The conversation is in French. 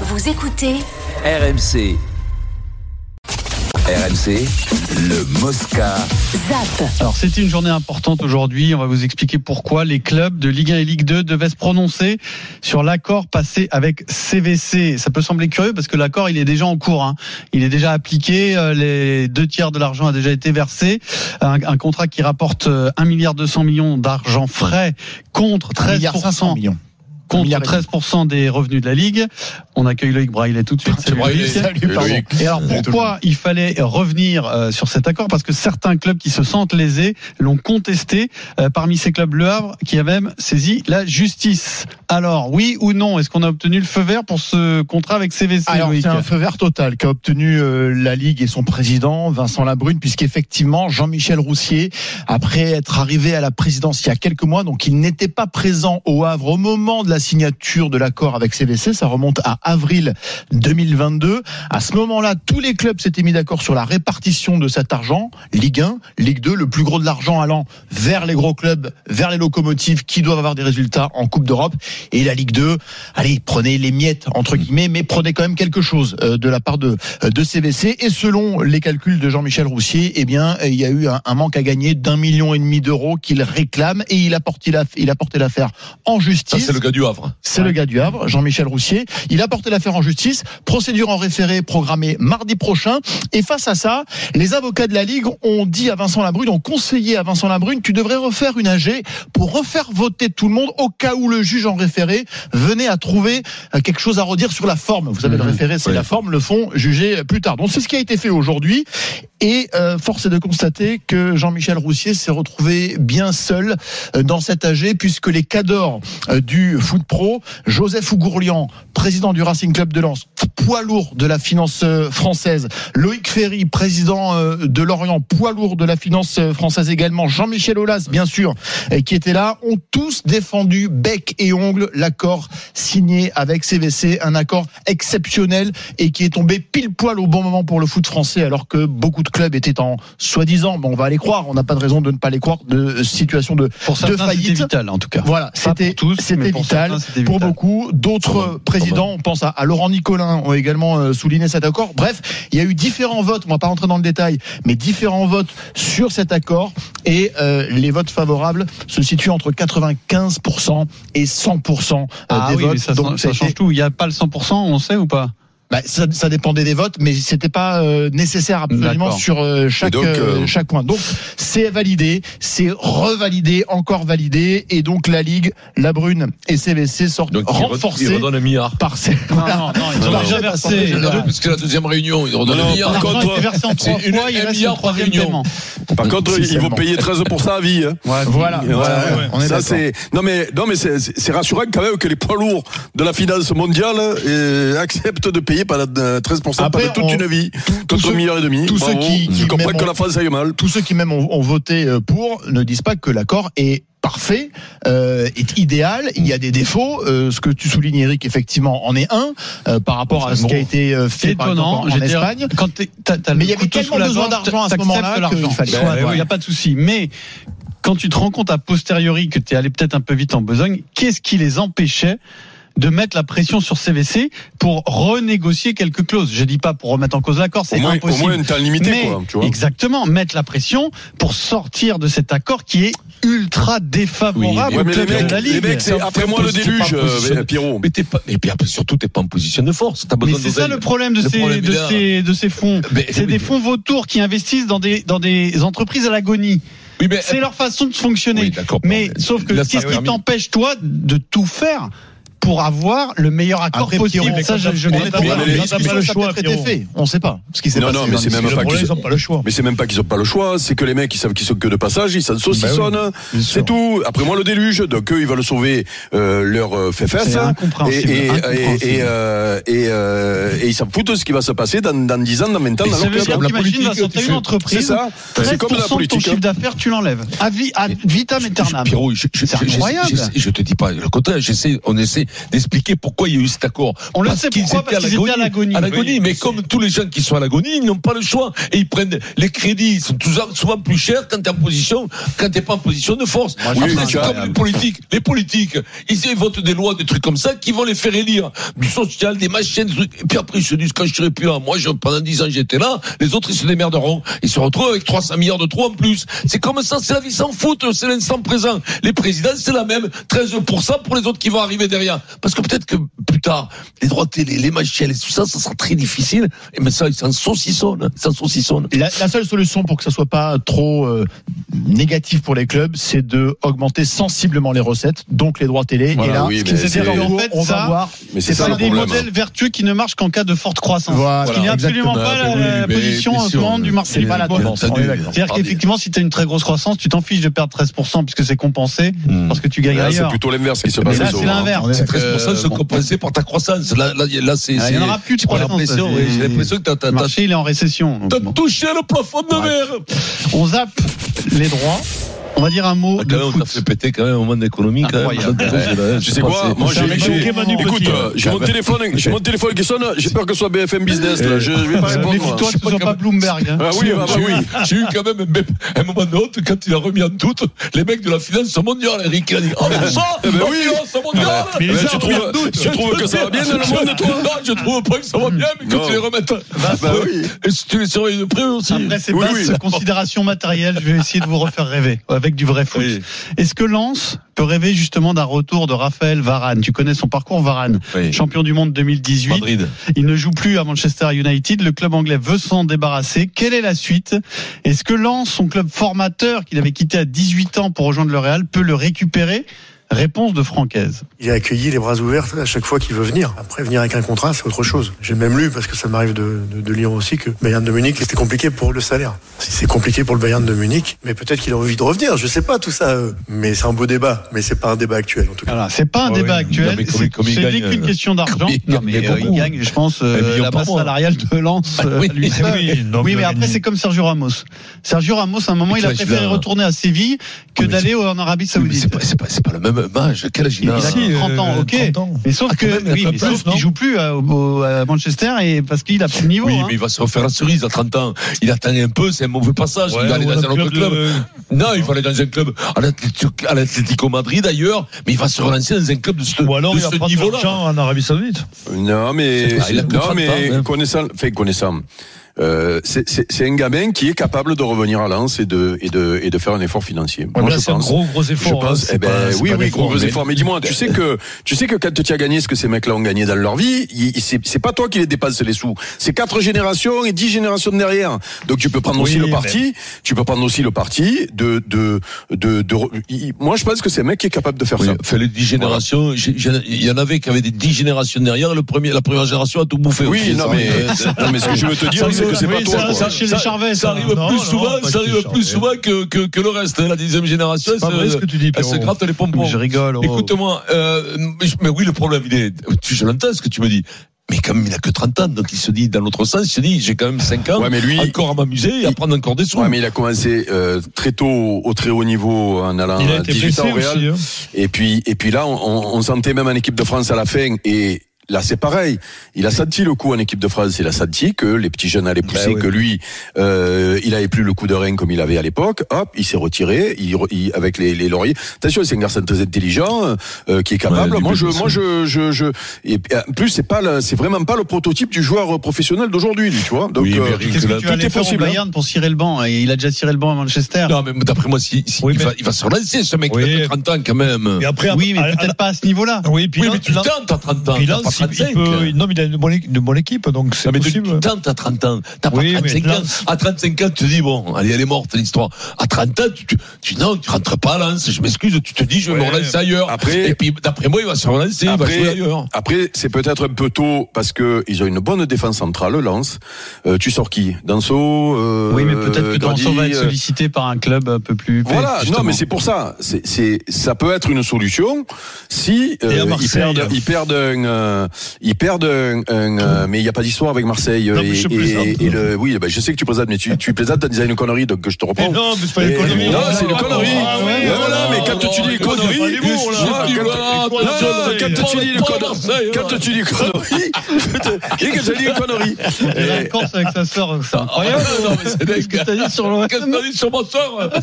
Vous écoutez RMC. RMC, le Mosca. ZAP. Alors c'était une journée importante aujourd'hui. On va vous expliquer pourquoi les clubs de Ligue 1 et Ligue 2 devaient se prononcer sur l'accord passé avec CVC. Ça peut sembler curieux parce que l'accord il est déjà en cours. hein. Il est déjà appliqué. euh, Les deux tiers de l'argent a déjà été versé. Un, un contrat qui rapporte euh, 1 milliard 200 millions d'argent frais contre 13 milliard 500 millions. Contre milliard et 13% des revenus de la Ligue. On accueille Loïc Braillet tout de suite. Salut, Loïc. Salut, pardon. Et alors pourquoi il fallait revenir euh, sur cet accord? Parce que certains clubs qui se sentent lésés l'ont contesté. Euh, parmi ces clubs, Le Havre qui a même saisi la justice. Alors oui ou non Est-ce qu'on a obtenu le feu vert pour ce contrat avec CVC Alors Loïc? c'est un feu vert total qu'a obtenu euh, la Ligue et son président Vincent Labrune puisqu'effectivement Jean-Michel Roussier après être arrivé à la présidence il y a quelques mois donc il n'était pas présent au Havre au moment de la signature de l'accord avec CVC ça remonte à avril 2022 à ce moment-là tous les clubs s'étaient mis d'accord sur la répartition de cet argent. Ligue 1 Ligue 2 le plus gros de l'argent allant vers les gros clubs vers les locomotives qui doivent avoir des résultats en Coupe d'Europe. Et la Ligue 2 allez prenez les miettes entre guillemets mais prenez quand même quelque chose euh, de la part de CVC et selon les calculs de Jean-Michel Roussier eh bien il y a eu un, manque à gagner d'un million et demi d'euros qu'il réclame. Et il a porté la l'affaire en justice. C'est le gars du Havre. c'est le gars du Havre, Jean-Michel Roussier. Il a porté l'affaire en justice. Procédure en référé programmée mardi prochain. Et face à ça, les avocats de la Ligue ont dit à Vincent Labrune, ont conseillé à Vincent Labrune, tu devrais refaire une AG pour refaire voter tout le monde au cas où le juge en référé venait à trouver euh, quelque chose à redire sur la forme. Vous savez, le référé, c'est Oui. la forme, le fond, jugé plus tard. Donc c'est ce qui a été fait aujourd'hui. Et euh, force est de constater que Jean-Michel Roussier s'est retrouvé bien seul euh, dans cette AG puisque les cadors euh, du foot pro, Joseph Ougourlian, président du Racing Club de Lens, poids lourd de la finance euh, française, Loïc Ferry, président euh, de Lorient, poids lourd de la finance euh, française également, Jean-Michel Aulas, bien sûr, qui était là, ont tous défendu bec et ongle l'accord signé avec CVC, un accord exceptionnel et qui est tombé pile poil au bon moment pour le foot français alors que beaucoup de clubs étaient en soi-disant, bon on va les croire, on n'a pas de raison de ne pas les croire, de situation de Pour certains, c'était faillite. vital en tout cas. voilà, c'était vital pour beaucoup. D'autres présidents, on pense à, à Laurent Nicolin, ont également euh, souligné cet accord. Bref, il y a eu différents votes. On va pas rentrer dans le détail, mais différents votes sur cet accord et euh, les votes favorables se situent entre 95% et 100% euh, Ah des oui, votes. ça, Donc ça change tout. Il n'y a pas le 100%, on sait ou pas? Bah, ça, ça dépendait des votes, mais c'était pas euh, nécessaire absolument sur euh, chaque donc, euh, euh, chaque point. Donc c'est validé, c'est revalidé, encore validé, et donc la Ligue, la Brune et CVC sortent Donc, renforcés redonne un milliard. par ces. Non, non, non, ils ont déjà versé. non, Non, non, parce que la deuxième réunion, il redonne Non, un non, milliard. par contre, a été versé en trois c'est une- fois, il un reste milliard le par réunion. Par contre, ils vont payer 13% à vie. Hein. Voilà, Ouais, voilà, ouais. on est ça c'est non mais non mais c'est c'est rassurant quand même que les poids lourds de la finance mondiale euh, acceptent de payer pendant euh, 13% Après, pendant toute on- une vie tous ceux- milliard et demi. tous ceux qui- qui je comprends même que la France aille mal. Tous ceux qui même ont, ont voté euh, pour ne disent pas que l'accord est parfait, euh, est idéal. Il y a des défauts. Euh, ce que tu soulignes, Eric, effectivement, en est un euh, par rapport à ce bon. qui a été fait par exemple, étonnant. en Espagne. Quand t'as le Mais il y avait tellement besoin d'argent à ce moment-là l'argent. qu'il fallait. Ouais, ouais, Il ouais. n'y a pas de souci. Mais quand tu te rends compte a posteriori que tu es allé peut-être un peu vite en besogne, qu'est-ce qui les empêchait de mettre la pression sur CVC pour renégocier quelques clauses. Je dis pas pour remettre en cause l'accord, c'est moins, au impossible. moins une temps limité Mais quoi. Tu vois. exactement, mettre la pression pour sortir de cet accord qui est ultra défavorable au mais les club mecs, de la les Ligue. mecs, c'est après moi le déluge, euh, Pierrot. Mais t'es pas, et puis surtout, t'es pas en position de force. T'as Mais besoin c'est ça le problème de Le ces, problème, de ces, de ces fonds. Mais- C'est des mais- fonds vautours qui investissent dans des, dans des entreprises à l'agonie. Oui, mais, C'est leur façon de fonctionner. Oui, d'accord, mais bon, sauf que qu'est-ce qui t'empêche toi de tout faire pour avoir le meilleur accord Après, possible Pierrot, Ça, je, je on pas. peut-être été fait. On ne sait pas ce qui s'est Non, passé. non, mais dans c'est même pas qu'ils Ils ont- n'ont pas le choix. Mais c'est même pas qu'ils ont pas le choix, c'est que les mecs ils savent qu'ils sont que de passage, ils s'en saucissonnent. sûr. c'est tout. Après moi le déluge, donc eux ils veulent sauver euh, leur euh, incompréhensible, Et, et, euh, et, euh, et ils s'en foutent de ce qui va se passer dans, dans 10 ans, dans 20 ans, dans ça veut dire la qu'imagine, t'as une entreprise. ça. C'est comme 13% la de ton politique. chiffre hein. d'affaires, tu l'enlèves. À, vi- à vitam aeternam. C'est incroyable. je- je te dis pas le contraire. J'essaie, on essaie d'expliquer pourquoi il y a eu cet accord. On le sait qu'ils pourquoi, étaient parce qu'ils étaient à l'agonie. À l'agonie, mais comme tous les gens qui sont à l'agonie, ils n'ont pas le choix. Et ils prennent les crédits, ils sont souvent plus chers quand t'es en position, quand t'es pas en position de force. Moi, Après, c'est comme les politiques. Les politiques, ils votent des lois, des trucs comme ça, qui vont les faire élire. Du social, des machines, des trucs. Et puis après, ils se disent, quand je serai plus là, moi, je, pendant 10 ans, j'étais là, les autres, ils se démerderont. Ils se retrouvent avec 300 milliards de trop en plus. C'est comme ça, c'est la vie sans foot, c'est l'instant présent. Les présidents, c'est la même. 13% pour les autres qui vont arriver derrière. Parce que peut-être que plus tard, les droits télé, les machines, et tout ça, ça sera très difficile. Et mais ça, ils s'en saucissonnent. Ils saucissonnent. La, la seule solution pour que ça soit pas trop euh, négatif pour les clubs, c'est de augmenter sensiblement les recettes, donc les droits télé. Voilà, et là, oui, ce qui c'est- dit, en fait, on va voir. Mais c'est ça C'est le des problème. modèles vertueux qui ne marchent qu'en cas de forte croissance. Voilà, Ce qui n'est absolument pas la, mais- position en ce moment du marché. C'est pas la tendance. C'est-à-dire qu'effectivement, si tu as une très grosse croissance, tu t'en fiches de perdre 13% puisque c'est compensé Hmm. parce que tu gagnes Là, c'est ailleurs. plutôt l'inverse qui se passe. c'est l'inverse. On est C'est d'accord. 13% sont bon. compensés par ta croissance. Là, là, là c'est. Ah, il n'y en aura plus de croissance. J'ai l'impression que t'as- Le marché, il est en récession. t'as bon. touché le plafond de verre. On zappe les droits. On va dire un mot Ah, de même, fait péter quand même au moment économie. quand même. Incroyable. Tu sais quoi Moi, C'est j'ai, écoute, euh, j'ai mon téléphone, j'ai mon téléphone qui sonne. J'ai peur que ce soit BFM Business. Là. Je, je vais pas répondre. moi. Méfie-toi que ce soit pas Bloomberg. hein. Ah oui, ah bah oui. J'ai eu quand même un, un moment de honte quand il a remis en doute les mecs de la finance mondiale. Eric il a dit Oh, mais ça, Eh ben oui. finance mondiale Mais trouves- tu trouves que ça va bien dans le monde, toi Non, je trouve pas que ça va bien, mais que tu les remettes. Bah oui. Et si tu les surveilles de près aussi. Après considérations matérielles, je vais essayer de vous refaire rêver avec du vrai foot. Oui. Est-ce que Lens peut rêver justement d'un retour de Raphaël Varane? Tu connais son parcours, Varane, Oui. champion du monde 2018. Madrid. Il ne joue plus à Manchester United. Le club anglais veut s'en débarrasser. Quelle est la suite? Est-ce que Lens, son club formateur qu'il avait quitté à 18 ans pour rejoindre le Real, peut le récupérer? Réponse de Francaise. Il est accueilli les bras ouverts à chaque fois qu'il veut venir. Après, venir avec un contrat, c'est autre chose. J'ai même lu, parce que ça m'arrive de, de, de lire aussi, que Bayern de Munich, c'était compliqué pour le salaire. Si c'est compliqué pour le Bayern de Munich, mais peut-être qu'il a envie de revenir, je sais pas tout ça. euh. Mais c'est un beau débat, mais c'est pas un débat actuel en tout cas. Voilà, c'est pas un Ouais, débat oui. actuel, mais c'est qu'une euh, question d'argent. Non, gagne mais euh, il beaucoup. gagne, je pense, euh, la mois. salariale de Lens euh, Oui. lui seul. Oui, mais euh, après, c'est comme Sergio Ramos. Sergio Ramos, à un moment, Mais il a préféré retourner à Séville que Ah, mais d'aller en Arabie mais Saoudite. c'est pas, pas, c'est pas le même âge. Quel âge il a a Si, 30 ans, euh, ok. 30 ans. Mais sauf Ah, que, même, oui, fait mais plus, sauf non qu'il joue plus à, au- à Manchester et parce qu'il a plus le niveau. Oui, hein. mais il va se refaire la cerise à 30 ans. Il attend un peu, c'est un mauvais passage. il va aller dans un autre club. Non, il va aller dans un club à l'Atlético- Madrid d'ailleurs, mais il va se relancer dans un club de ce, Ou alors de il va ce prendre de niveau-là. en Arabie Saoudite. Non, mais, il a non, 30 mais ans, hein. connaissant, enfin, connaissant. Euh, c'est- c'est c'est un gamin qui est capable de revenir à Lens et de, et de, et de faire un effort financier. Ouais, mais je c'est un pense. gros, gros Je effort. hein, pense, c'est eh ben, pas- oui, oui, un gros, gros mais- efforts. Mais dis-moi, tu sais que, tu sais que quand tu as gagné ce que ces mecs-là ont gagné dans leur vie, c'est pas toi qui les dépenses les sous. C'est quatre générations et dix générations de derrière. Donc tu peux prendre aussi Oui, le mais- parti, tu peux prendre aussi le parti de, de, de, de, moi, je pense que c'est un mec qui est capable de faire Oui, ça. fait les 10 générations, il y en avait qui avaient des 10 générations derrière, le premier, la première génération a tout bouffé. Oui, aussi, non, mais, non, mais ce que je veux te dire, c'est que c'est arrive- pas oui, toi, ça- quoi. Ça, chez les Charvet, Ça ça. arrive Non, plus souvent, ça arrive plus souvent que, que, que le reste. hein, La dixième génération, C'est vrai se- ce que tu dis, elle se gratte les pompons. Je rigole. oh. Écoute-moi, euh, mais, oui, le problème, il est, tu, je l'entends ce que tu me dis. Mais quand même, il a que 30 ans, donc il se dit, dans l'autre sens, il se dit, j'ai quand même 5 ans, Ouais, mais lui- encore à m'amuser et à prendre encore des sous. Ouais, mais il a commencé euh, très tôt au très haut niveau en allant Il a à été 18 ans blessé au Real. aussi. hein. Et puis, et puis là, on, on- on sentait même en équipe de France à la fin. Et là, c'est pareil. Il a senti le coup en équipe de France. Il a senti que les petits jeunes allaient pousser, Ben oui. que lui, euh, il avait plus le coup de rein comme il avait à l'époque. Hop, il s'est retiré. Il, il- avec les, les lauriers. Attention, c'est un garçon très intelligent, euh, qui est capable. Ouais, moi, je, moi, je, je, je. Et puis, en plus, c'est pas, le- c'est vraiment pas le prototype du joueur professionnel d'aujourd'hui, tu vois. Donc, Oui, euh, Qu'est-ce que tu tout est au possible, hein. Bayern pour cirer le banc Et il a déjà ciré le banc à Manchester. Non, mais d'après moi, si, si- Oui, il, mais- va, il va se relancer, ce mec, Oui. il a que 30 ans quand même. Et après, Oui, mais peut-être pas à ce niveau-là. Oui, puis Oui, là- mais tu tentes à 30 ans. Puis t'as là, pas il- il 35. peut- non, mais il a une bonne, équipe- une bonne équipe, donc c'est Non, mais tu- possible. tentes à 30 ans. T'as pas Oui, mais 35 là- ans. À 35 ans, tu te dis, bon, allez, elle est morte, l'histoire. À 30 ans, tu, tu, tu, non, tu rentres pas à Lens, je m'excuse, tu te dis, je vais Ouais. me relancer ailleurs. Après- et puis, d'après moi, il va se relancer, il va Après- jouer ailleurs. Après, c'est peut-être un peu tôt parce que ils ont une bonne défense centrale, Lens. Euh, tu sors qui? Danso euh, Oui, mais peut-être que Danso va être euh, sollicité par un club un peu plus. Voilà, justement. non, mais c'est pour ça. C'est, c'est, ça peut être une solution si Et à euh, ils Marseille. perdent, ils perdent un, euh, ils perdent un, un, euh, mais il n'y a pas d'histoire avec Marseille. Non, et, mais je et- et le, oui, ben, je sais que tu plaisantes, mais tu, tu plaisantes en disant une connerie, donc je te reprends. Mais non, mais c'est pas Et- une connerie. non, c'est une connerie. Ah Mais voilà, mais quand tu dis Je dis, quand- tu dis une connerie, quand tu dis connerie, dis que tu dis une connerie? Et- avec sa sœur, Ah, non, mais c'est Qu'est-ce que t'as dit sur le Qu'est-ce que t'as dit sur soeur